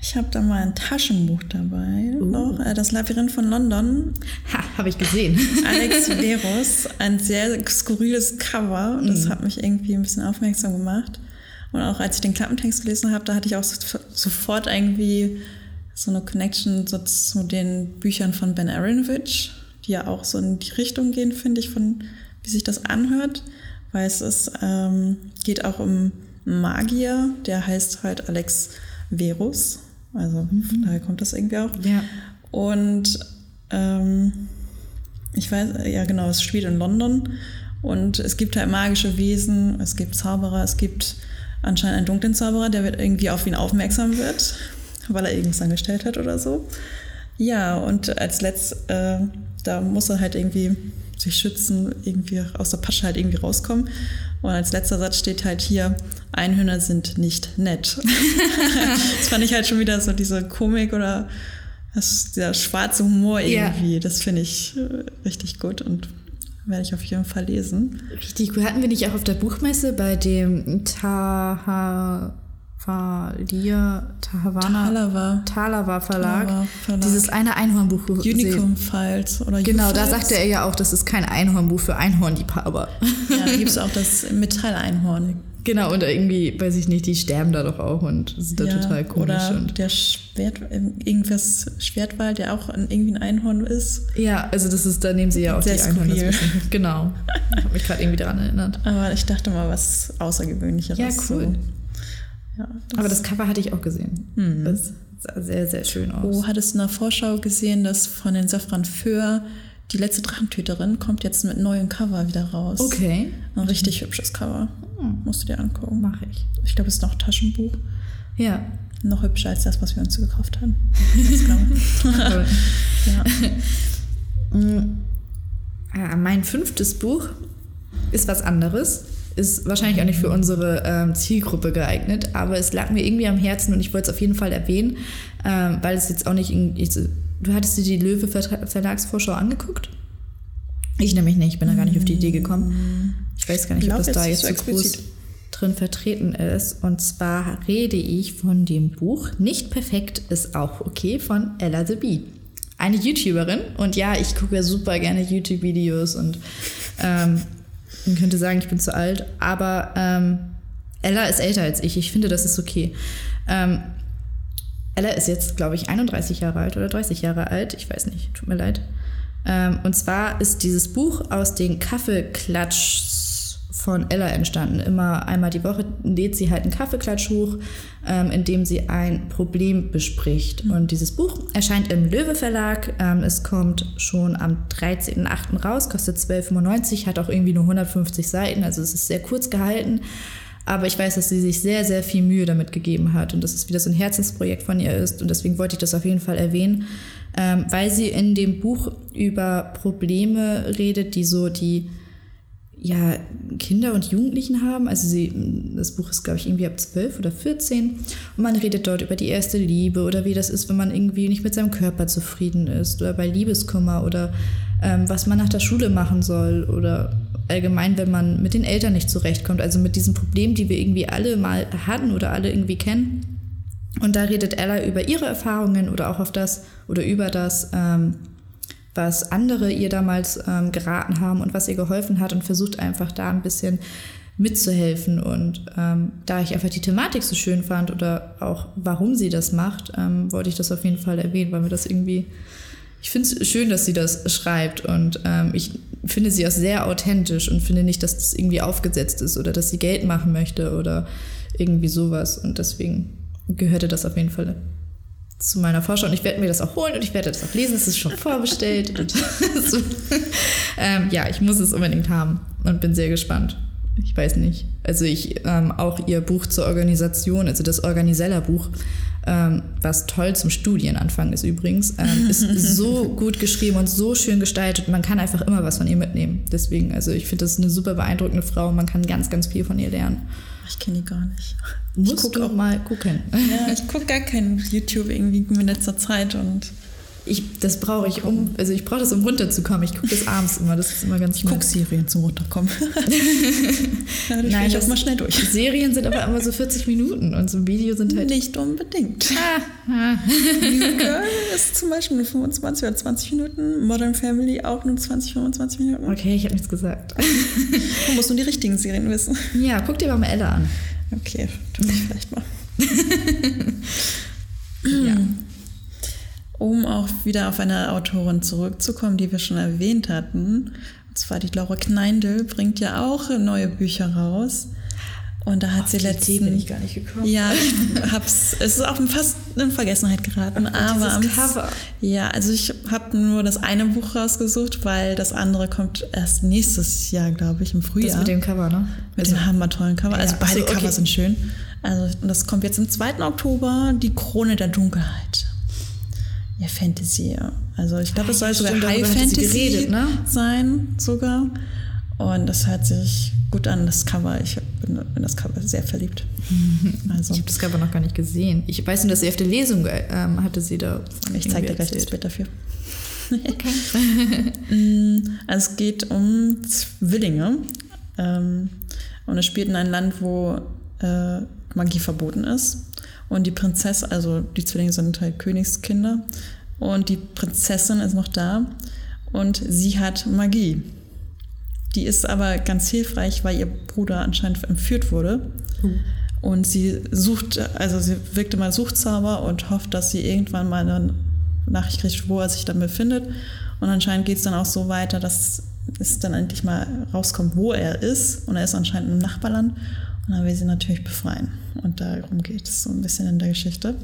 Ich habe da mal ein Taschenbuch dabei. Uh. Noch, äh, das Labyrinth von London. Ha, habe ich gesehen. Alex Verus, ein sehr skurriles Cover. Das hat mich irgendwie ein bisschen aufmerksam gemacht. Und auch als ich den Klappentext gelesen habe, da hatte ich auch so, sofort irgendwie so eine Connection so zu den Büchern von Ben Aronovich, die ja auch so in die Richtung gehen, finde ich, von wie sich das anhört. Weil es ist, ähm, geht auch um Magier, der heißt halt Alex Verus. Also von daher kommt das irgendwie auch. Ja. Und ähm, ich weiß, ja genau, es spielt in London und es gibt halt magische Wesen, es gibt Zauberer, es gibt anscheinend einen dunklen Zauberer, der wird irgendwie auf ihn aufmerksam wird, weil er irgendwas angestellt hat oder so. Ja, und als letzt, äh, da muss er halt irgendwie sich schützen, irgendwie aus der Pasche halt irgendwie rauskommen. Und als letzter Satz steht halt hier, Einhörner sind nicht nett. das fand ich halt schon wieder so diese Komik oder das, der schwarze Humor Ja. irgendwie. Das finde ich äh, richtig gut und werde ich auf jeden Fall lesen. Richtig cool. Hatten wir nicht auch auf der Buchmesse bei dem Tahavalia, Tahavana, Talava. Talawa Verlag, Verlag. dieses eine Einhornbuch. Unicorn Files oder Genau, da sagte er ja auch, das ist kein Einhornbuch für Einhornliebhaber. Ja, da gibt es auch das Metalleinhorn. genau, und irgendwie, weiß ich nicht, die sterben da doch auch und sind da Ja, total komisch. Oder Und der Schwert, irgendwas Schwertwald, der auch irgendwie ein Einhorn ist. ja, also das ist, da nehmen sie ja auch Sehr die Einhörner. skurril. so ein bisschen- Genau. Ich habe mich gerade irgendwie daran erinnert. Aber ich dachte mal, was Außergewöhnlicheres. Ja, cool. So. Ja, Aber das Cover hatte ich auch gesehen. Das sah sehr, sehr schön aus. Oh, hattest du in der Vorschau gesehen, dass von den Safran Föhr die letzte Drachentöterin kommt jetzt mit neuem Cover wieder raus. Okay, Ein richtig hübsches Cover. Musst du dir angucken. mache ich. Ich glaube, es ist noch ein Taschenbuch. Ja. Noch hübscher als das, was wir uns gekauft haben. Das Cover. ja. Mm, ah, mein fünftes Buch ist was anderes. Ist wahrscheinlich auch nicht für unsere ähm, Zielgruppe geeignet, aber es lag mir irgendwie am Herzen und ich wollte es auf jeden Fall erwähnen, ähm, weil es jetzt auch nicht. In, ich, du hattest dir die Löwe Verlagsvorschau angeguckt? Ich nämlich nicht, bin da gar nicht auf die Idee gekommen. Ich weiß gar nicht, Ich ob glaub, das da jetzt so groß drin vertreten ist. Und zwar rede ich von dem Buch Nicht perfekt ist auch okay von Ella the Bee. Eine YouTuberin. Und ja, ich gucke ja super gerne YouTube-Videos und ähm, man könnte sagen, ich bin zu alt. Aber ähm, Ella ist älter als ich. Ich finde, das ist okay. Ähm, Ella ist jetzt, glaube ich, 31 Jahre alt oder 30 Jahre alt. Ich weiß nicht, tut mir leid. Ähm, und zwar ist dieses Buch aus den Kaffeeklatschs von Ella entstanden. Immer einmal die Woche lädt sie halt einen Kaffeeklatsch hoch, ähm, in dem sie ein Problem bespricht. Und dieses Buch erscheint im Löwe Verlag. Ähm, es kommt schon am 13.08. raus, kostet 12,95, hat auch irgendwie nur 150 Seiten, also es ist sehr kurz gehalten. Aber ich weiß, dass sie sich sehr, sehr viel Mühe damit gegeben hat und dass es wieder so ein Herzensprojekt von ihr ist. Und deswegen wollte ich das auf jeden Fall erwähnen, ähm, weil sie in dem Buch über Probleme redet, die so die ja, Kinder und Jugendlichen haben. Also sie, das Buch ist, glaube ich, irgendwie ab 12 oder 14. Und man redet dort über die erste Liebe oder wie das ist, wenn man irgendwie nicht mit seinem Körper zufrieden ist oder bei Liebeskummer oder ähm, was man nach der Schule machen soll oder allgemein, wenn man mit den Eltern nicht zurechtkommt. Also mit diesen Problemen, die wir irgendwie alle mal hatten oder alle irgendwie kennen. Und da redet Ella über ihre Erfahrungen oder auch auf das oder über das, ähm, was andere ihr damals ähm, geraten haben und was ihr geholfen hat und versucht einfach da ein bisschen mitzuhelfen. Und ähm, da ich einfach die Thematik so schön fand oder auch warum sie das macht, ähm, wollte ich das auf jeden Fall erwähnen, weil mir das irgendwie, ich finde es schön, dass sie das schreibt und ähm, ich finde sie auch sehr authentisch und finde nicht, dass das irgendwie aufgesetzt ist oder dass sie Geld machen möchte oder irgendwie sowas. Und deswegen gehörte das auf jeden Fall zu meiner Vorschau und ich werde mir das auch holen und ich werde das auch lesen. Es ist schon vorbestellt. ähm, ja, ich muss es unbedingt haben und bin sehr gespannt. Ich weiß nicht. Also ich ähm, auch ihr Buch zur Organisation, also das Organiseller-Buch, ähm, was toll zum Studienanfang ist übrigens, ähm, ist so gut geschrieben und so schön gestaltet. Man kann einfach immer was von ihr mitnehmen. Deswegen, also ich finde das eine super beeindruckende Frau. Man kann ganz, ganz viel von ihr lernen. Ich kenne die gar nicht. Musst ich gucke auch mal gucken. Ja, ich gucke gar kein YouTube irgendwie in letzter Zeit und ich, das brauche ich, um, also ich brauche das, um runterzukommen. Ich gucke das abends immer, das ist immer ganz Ich gucke Serien zum Runterkommen. ja, Nein, ich auch mal schnell durch. Serien sind aber immer so 40 Minuten und so ein Video sind halt... Nicht unbedingt. Ah, New Girl ist zum Beispiel nur 25 oder 20 Minuten, Modern Family auch nur 20, 25 Minuten. Okay, ich habe nichts gesagt. Du musst nur die richtigen Serien wissen. Ja, guck dir mal Ella an. Okay, tu ich vielleicht mal. ja um auch wieder auf eine Autorin zurückzukommen, die wir schon erwähnt hatten. Und zwar die Laura Kneindl bringt ja auch neue Bücher raus. Und da hat Auf sie letztens. bin ich gar nicht gekommen. Ja, ich hab's. es ist auch fast in Vergessenheit geraten. Ach, aber am Cover. Ja, also ich habe nur das eine Buch rausgesucht, weil das andere kommt erst nächstes Jahr, glaube ich, im Frühjahr. Das mit dem Cover, ne? Mit dem hammertollen Cover. Also ja, beide also, okay. Cover sind schön. Also das kommt jetzt am 2. Oktober, die Krone der Dunkelheit. Ja, Fantasy, ja. Also ich glaube, es soll sogar High Fantasy geredet, ne? sein, sogar. Und das hört sich gut an, das Cover. Ich bin in das Cover sehr verliebt. Also. Ich habe das Cover noch gar nicht gesehen. Ich weiß nur, dass sie auf der Lesung ähm, hatte sie da. Ich zeige dir gleich das Bild dafür. Okay. Mm, also es geht um Zwillinge. Ähm, und es spielt in einem Land, wo äh, Magie verboten ist. Und die Prinzessin, also die Zwillinge sind halt Königskinder. Und die Prinzessin ist noch da und sie hat Magie. Die ist aber ganz hilfreich, weil ihr Bruder anscheinend entführt wurde. Mhm. Und sie sucht, also sie wirkt immer Suchzauber und hofft, dass sie irgendwann mal eine Nachricht kriegt, wo er sich dann befindet. Und anscheinend geht es dann auch so weiter, dass es dann endlich mal rauskommt, wo er ist. Und er ist anscheinend im Nachbarland. Und dann will sie natürlich befreien. Und darum geht es so ein bisschen in der Geschichte.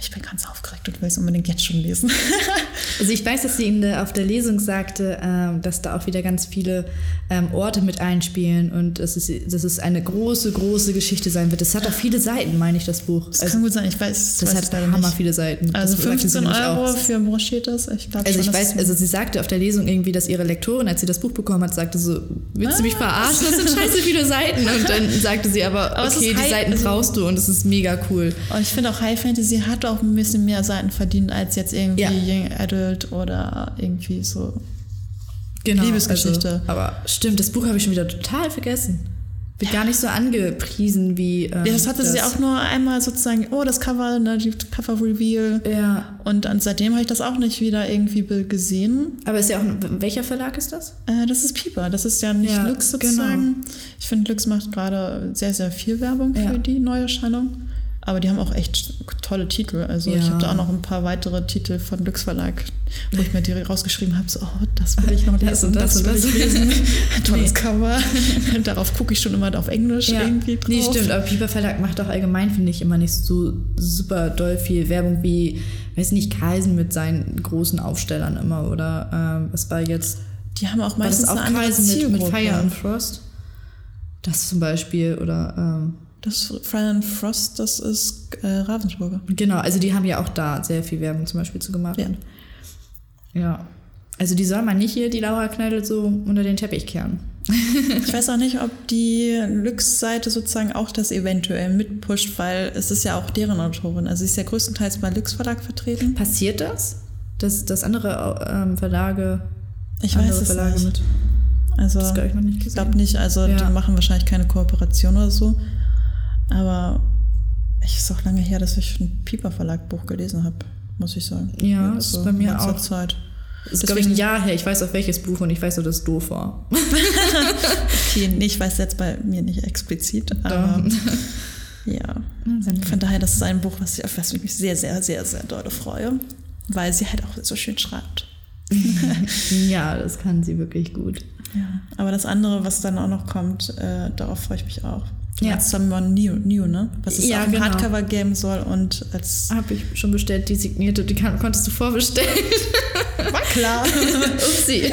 Ich bin ganz aufgeregt und will es unbedingt jetzt schon lesen. also ich weiß, dass sie in der, auf der Lesung sagte, äh, dass da auch wieder ganz viele ähm, Orte mit einspielen und dass es, dass es eine große, große Geschichte sein wird. Das hat auch viele Seiten, meine ich, das Buch. Das also, kann gut sein, ich weiß. Das weiß hat hammer nicht. viele Seiten. Also 15 Euro auch. für broschiertes. Ich glaube Also schon, ich weiß, also sie sagte auf der Lesung irgendwie, dass ihre Lektorin, als sie das Buch bekommen hat, sagte so, willst ah. du mich ah. verarschen? Das sind scheiße viele Seiten. Und dann sagte sie aber, aber okay, die Seiten also, brauchst du und es ist mega cool. Und ich finde auch High Fantasy hat auch ein bisschen mehr Seiten verdient als jetzt irgendwie ja. Young Adult oder irgendwie so genau, Liebesgeschichte. Also, aber stimmt, das Buch habe ich schon wieder total vergessen. Wird ja. gar nicht so angepriesen wie. Ähm, ja, das hatte das. sie auch nur einmal sozusagen, oh, das Cover, ne, die Cover Reveal. Ja. Und, und seitdem habe ich das auch nicht wieder irgendwie gesehen. Aber ist ja auch, welcher Verlag ist das? Äh, das ist Pieper. Das ist ja nicht ja, Lux sozusagen. Genau. Ich finde, Lux macht gerade sehr, sehr viel Werbung für ja. die Neuerscheinung. Aber die haben auch echt tolle Titel. Also ja. ich habe da auch noch ein paar weitere Titel von Lux Verlag, wo ich mir die rausgeschrieben habe, so, oh, das will ich noch lesen, das, das, das will ich lesen. Tolles nee. Cover. Darauf gucke ich schon immer auf Englisch ja. irgendwie drauf. Nee, stimmt, aber Piper Verlag macht auch allgemein, finde ich, immer nicht so super doll viel Werbung wie, weiß nicht, Carlsen mit seinen großen Aufstellern immer oder ähm, was war jetzt... Die haben auch meistens auch eine andere mit, mit Fire and Frost. Das zum Beispiel oder... Ähm, das Fry Frost, das ist äh, Ravensburger. Genau, also die haben ja auch da sehr viel Werbung zum Beispiel zu gemacht. Ja. ja. Also die soll man nicht hier, die Laura Kneidl, so unter den Teppich kehren. ich weiß auch nicht, ob die Lux-Seite sozusagen auch das eventuell mitpusht, weil es ist ja auch deren Autorin. Also sie ist ja größtenteils bei Lux Verlag vertreten. Passiert das? Dass, dass andere ähm, Verlage, Ich andere weiß es Verlage nicht. mit. Also Das glaub ich noch nicht ich gesehen. glaube nicht. Also Ja. die machen wahrscheinlich keine Kooperation oder so. Aber es ist auch lange her, dass ich ein Pieper Verlag Buch gelesen habe, muss ich sagen. Ja, Jetzt ist bei mir auch. Zeit. Das ist, glaube ich, ein Jahr her. Ich weiß auf welches Buch und ich weiß, dass das doof war. Okay, nee, ich weiß jetzt bei mir nicht explizit, aber ja. Von daher, das ist ein Buch, was ich, auf was ich mich sehr, sehr, sehr, sehr doll freue, weil sie halt auch so schön schreibt. ja, das kann sie wirklich gut. Ja. Aber das andere, was dann auch noch kommt, äh, darauf freue ich mich auch. Ja. meinst Someone New, New, ne? Was es Ja, auch im genau. Hardcover geben soll und als. Habe ich schon bestellt, die signierte. Die kann, konntest du vorbestellen. War klar. Upsi.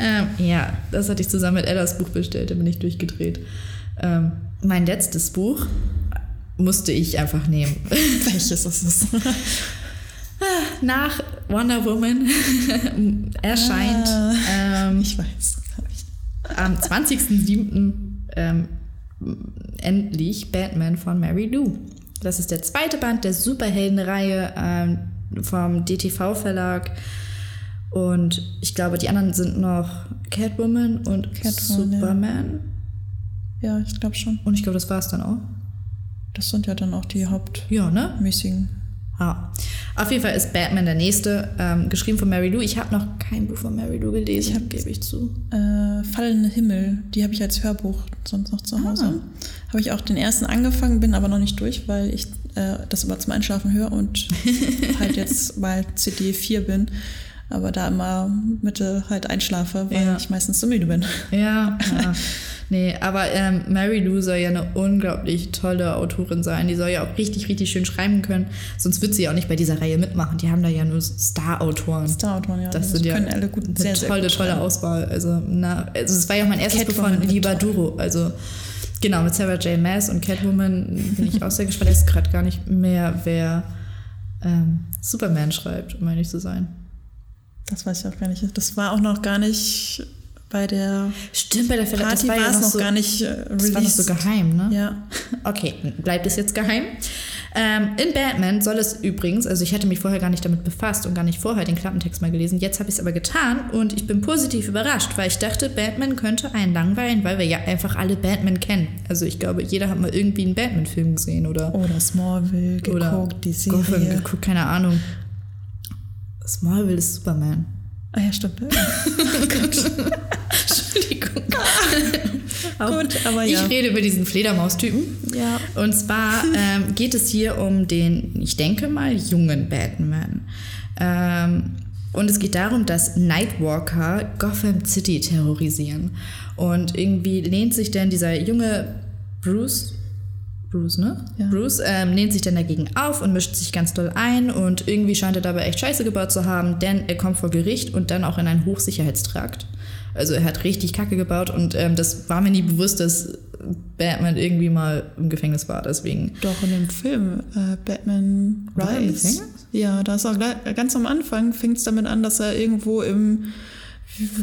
ähm, ja, das hatte ich zusammen mit Ellas Buch bestellt, da bin ich durchgedreht. Ähm, mein letztes Buch musste ich einfach nehmen. Welches ist es? Nach Wonder Woman erscheint Ah. ähm, Ich weiß. am 20.07. Ähm, endlich Batman von Mary Lou. Das ist der zweite Band der Superheldenreihe ähm, vom DTV-Verlag. Und ich glaube, die anderen sind noch Catwoman und Catwoman, ja. Superman. Ja, ich glaube schon. Und ich glaube, das war es dann auch. Das sind ja dann auch die Ja, ne? Ja. Auf jeden Fall ist Batman der nächste, ähm, geschrieben von Mary Lou. Ich habe noch kein Buch von Mary Lou gelesen, Ich hab- gebe ich zu. Äh, Fallende Himmel, die habe ich als Hörbuch sonst noch zu Hause. Ah. Habe ich auch den ersten angefangen, bin aber noch nicht durch, weil ich äh, das immer zum Einschlafen höre und halt jetzt bei CD 4 bin. Aber da immer Mitte halt einschlafe, weil Ja. ich meistens so müde bin. Ja, ja. nee, aber ähm, Mary Lou soll ja eine unglaublich tolle Autorin sein. Die soll ja auch richtig, richtig schön schreiben können. Sonst wird sie ja auch nicht bei dieser Reihe mitmachen. Die haben da ja nur Star-Autoren. Star-Autoren, ja. Das die sind ja können alle gut, eine sehr, sehr tolle, gut tolle. Auswahl. Also, na, also es war ja auch mein erstes Buch von Liba. Duro. Also genau, mit Sarah J. Maas und Catwoman bin ich auch sehr gespannt. Ich weiß gerade gar nicht mehr, wer ähm, Superman schreibt, um ehrlich zu sein. Das weiß ich auch gar nicht. Das war auch noch gar nicht bei der Stimmt, bei der Verlag, Party das war ja es noch so, gar nicht äh, das war noch so released. geheim, ne? Ja. Okay, bleibt es jetzt geheim. Ähm, in Batman soll es übrigens, also ich hatte mich vorher gar nicht damit befasst und gar nicht vorher den Klappentext mal gelesen, jetzt habe ich es aber getan und ich bin positiv überrascht, weil ich dachte, Batman könnte einen langweilen, weil wir ja einfach alle Batman kennen. Also ich glaube, jeder hat mal irgendwie einen Batman-Film gesehen oder, Oder Smallville geguckt, oder die Gotham Serie. geguckt, keine Ahnung. Smallville ist Superman. Ah ja, stimmt. Entschuldigung. Gut, aber ich ja. rede über diesen Fledermaustypen. Ja. Und zwar ähm, geht es hier um den, ich denke mal, jungen Batman. Ähm, und es geht darum, dass Nightwalker Gotham City terrorisieren. Und irgendwie lehnt sich denn dieser junge Bruce, Bruce, ne? Ja. Bruce ähm, lehnt sich dann dagegen auf und mischt sich ganz doll ein und irgendwie scheint er dabei echt Scheiße gebaut zu haben, denn er kommt vor Gericht und dann auch in einen Hochsicherheitstrakt. Also er hat richtig Kacke gebaut und ähm, das war mir nie bewusst, dass Batman irgendwie mal im Gefängnis war, deswegen. Doch in dem Film äh, Batman Rise. Ja, da ist auch gleich, ganz am Anfang fängt es damit an, dass er irgendwo im,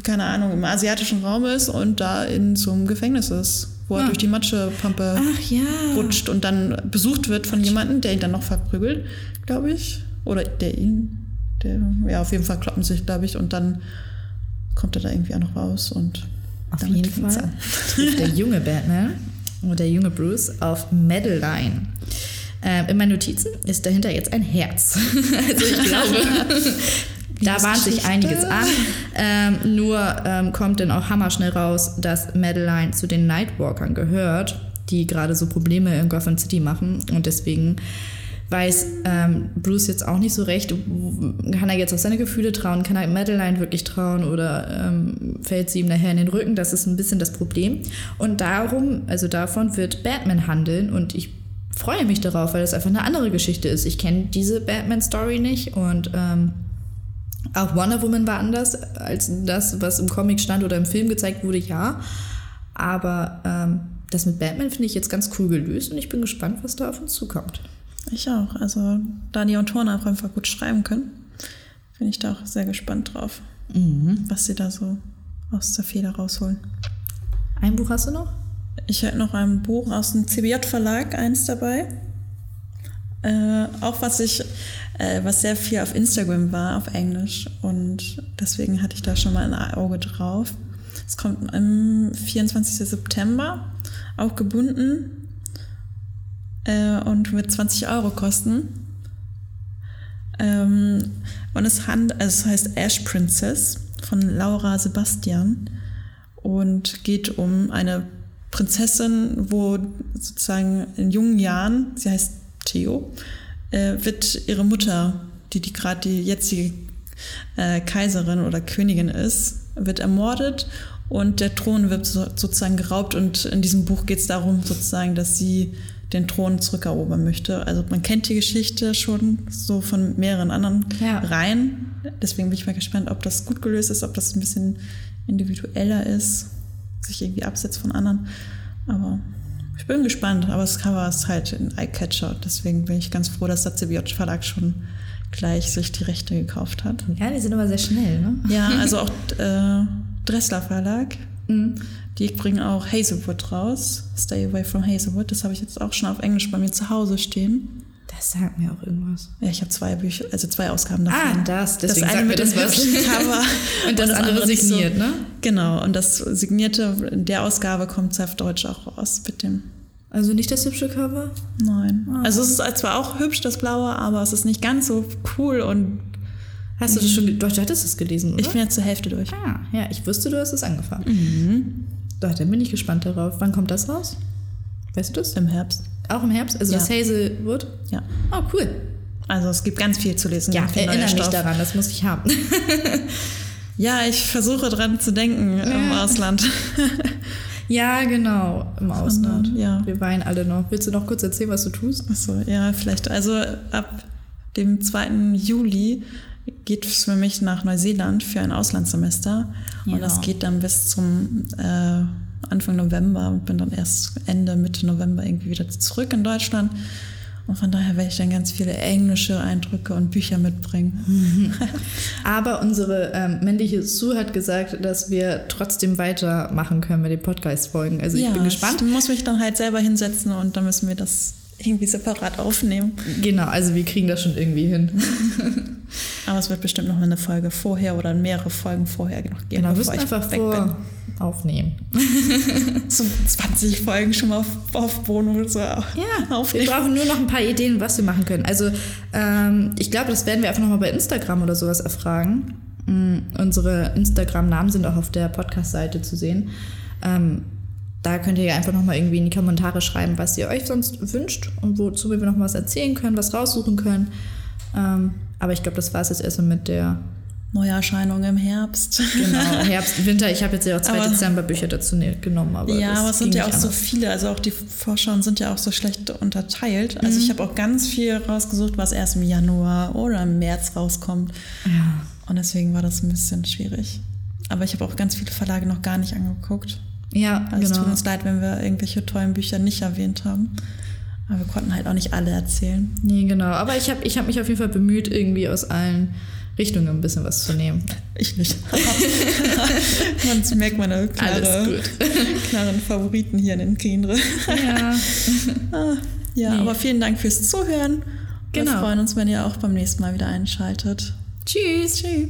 keine Ahnung, im asiatischen Raum ist und da in so einem Gefängnis ist, wo er Ah. durch die Matschepampe ja. rutscht und dann besucht wird von jemandem, der ihn dann noch verprügelt, glaube ich. Oder der ihn, der, ja, auf jeden Fall kloppen sich, glaube ich, und dann kommt er da irgendwie auch noch raus und Auf jeden Fall der junge Batman und der junge Bruce auf Madeline. Ähm, in meinen Notizen ist dahinter jetzt ein Herz. also ich glaube, da bahnt sich einiges an. Ähm, nur ähm, kommt dann auch hammerschnell raus, dass Madeline zu den Nightwalkern gehört, die gerade so Probleme in Gotham City machen. Und deswegen weiß ähm, Bruce jetzt auch nicht so recht, kann er jetzt auf seine Gefühle trauen, kann er Madeline wirklich trauen oder ähm, fällt sie ihm nachher in den Rücken? Das ist ein bisschen das Problem. Und darum, also davon wird Batman handeln und ich freue mich darauf, weil das einfach eine andere Geschichte ist. Ich kenne diese Batman-Story nicht und ähm, auch Wonder Woman war anders als das, was im Comic stand oder im Film gezeigt wurde, ja. Aber ähm, das mit Batman finde ich jetzt ganz cool gelöst und ich bin gespannt, was da auf uns zukommt. Ich auch. Also, da die Autoren auch einfach gut schreiben können, bin ich da auch sehr gespannt drauf, Mhm. was sie da so aus der Feder rausholen. Ein Buch hast du noch? Ich hätte noch ein Buch aus dem CBJ-Verlag, eins dabei. Äh, auch was ich, äh, was sehr viel auf Instagram war, auf Englisch. Und deswegen hatte ich da schon mal ein Auge drauf. Es kommt am 24. September, auch gebunden äh, und wird 20 Euro kosten. Ähm, und es, hand, also es heißt Ash Princess von Laura Sebastian und geht um eine Prinzessin, wo sozusagen in jungen Jahren, sie heißt Theo, äh, wird ihre Mutter, die, die gerade die jetzige äh, Kaiserin oder Königin ist, wird ermordet und der Thron wird so, sozusagen geraubt und in diesem Buch geht es darum sozusagen, dass sie den Thron zurückerobern möchte. Also man kennt die Geschichte schon so von mehreren anderen Ja. Reihen. Deswegen bin ich mal gespannt, ob das gut gelöst ist, ob das ein bisschen individueller ist, sich irgendwie absetzt von anderen. Aber ich bin gespannt. Aber das Cover ist halt ein Eyecatcher. Deswegen bin ich ganz froh, dass der CBJ Verlag schon gleich sich die Rechte gekauft hat. Ja, die sind aber sehr schnell, ne? Ja, also auch äh, Dressler Verlag. Mhm. Die bringen auch Hazelwood raus. Stay Away from Hazelwood. Das habe ich jetzt auch schon auf Englisch bei mir zu Hause stehen. Das sagt mir auch irgendwas. Ja, ich habe zwei Bücher, also zwei Ausgaben davon. Ah, das, das deswegen eine sagt mir mit das dem was. Cover Und das andere nicht signiert, ne? Genau, und das signierte, in der Ausgabe kommt auf Deutsch auch raus mit dem Also nicht das hübsche Cover? Nein. Ah. Also es ist zwar auch hübsch, das Blaue, aber es ist nicht ganz so cool und Hast du das schon, ge- doch, du hattest es gelesen, oder? ich bin jetzt zur Hälfte durch. ah, ja, ich wusste, du hast es angefangen. Doch, dann bin ich gespannt darauf. Wann kommt das raus? Weißt du das? Im Herbst. Auch im Herbst? Also Ja. das Hazelwood? Ja. Oh, cool. Also es gibt ganz viel zu lesen. Ja, erinnere mich daran, das muss ich haben. Ja, ich versuche dran zu denken im Ja. Ausland. ja, genau, im Ausland. ja. Wir weinen alle noch. Willst du noch kurz erzählen, was du tust? Achso, ja, vielleicht. Also ab dem 2. Juli geht es für mich nach Neuseeland für ein Auslandssemester. Ja. Und das geht dann bis zum äh, Anfang November und bin dann erst Ende, Mitte November irgendwie wieder zurück in Deutschland. Und von daher werde ich dann ganz viele englische Eindrücke und Bücher mitbringen. Aber unsere ähm, männliche Sue hat gesagt, dass wir trotzdem weitermachen können mit den Podcast-Folgen. Also ich bin gespannt. Ich muss mich dann halt selber hinsetzen und dann müssen wir das irgendwie separat aufnehmen. Genau, also wir kriegen das schon irgendwie hin. Aber es wird bestimmt noch eine Folge vorher oder mehrere Folgen vorher noch geben, Genau, wir müssen einfach vor aufnehmen. bin. So 20 Folgen schon mal auf, auf Bono so Ja, wir aufnehmen. brauchen nur noch ein paar Ideen, was wir machen können. Also ähm, ich glaube, das werden wir einfach nochmal bei Instagram oder sowas erfragen. Mm, unsere Instagram-Namen sind auch auf der Podcast-Seite zu sehen. Ähm, da könnt ihr ja einfach nochmal irgendwie in die Kommentare schreiben, was ihr euch sonst wünscht und wozu wir noch was erzählen können, was raussuchen können. Ähm, aber ich glaube, das war es jetzt erstmal mit der Neuerscheinung im Herbst. genau, Herbst, Winter. Ich habe jetzt ja auch zwei Aber- Dezemberbücher dazu ne- genommen. Aber ja, aber es sind ja auch nicht so anders. viele, also auch die Vorschauen sind ja auch so schlecht unterteilt. Also Mhm. ich habe auch ganz viel rausgesucht, was erst im Januar oder im März rauskommt. Ja. Und deswegen war das ein bisschen schwierig. Aber ich habe auch ganz viele Verlage noch gar nicht angeguckt. Ja, Also es genau. tut uns leid, wenn wir irgendwelche tollen Bücher nicht erwähnt haben. Aber wir konnten halt auch nicht alle erzählen. Nee, genau. Aber ich habe ich hab mich auf jeden Fall bemüht, irgendwie aus allen Richtungen ein bisschen was zu nehmen. Ich nicht. Man merkt meine klare, klaren Favoriten hier in den Genre. Ja. Ah, ja, Nee. aber vielen Dank fürs Zuhören. Wir Genau. freuen uns, wenn ihr auch beim nächsten Mal wieder einschaltet. Tschüss. Tschüss.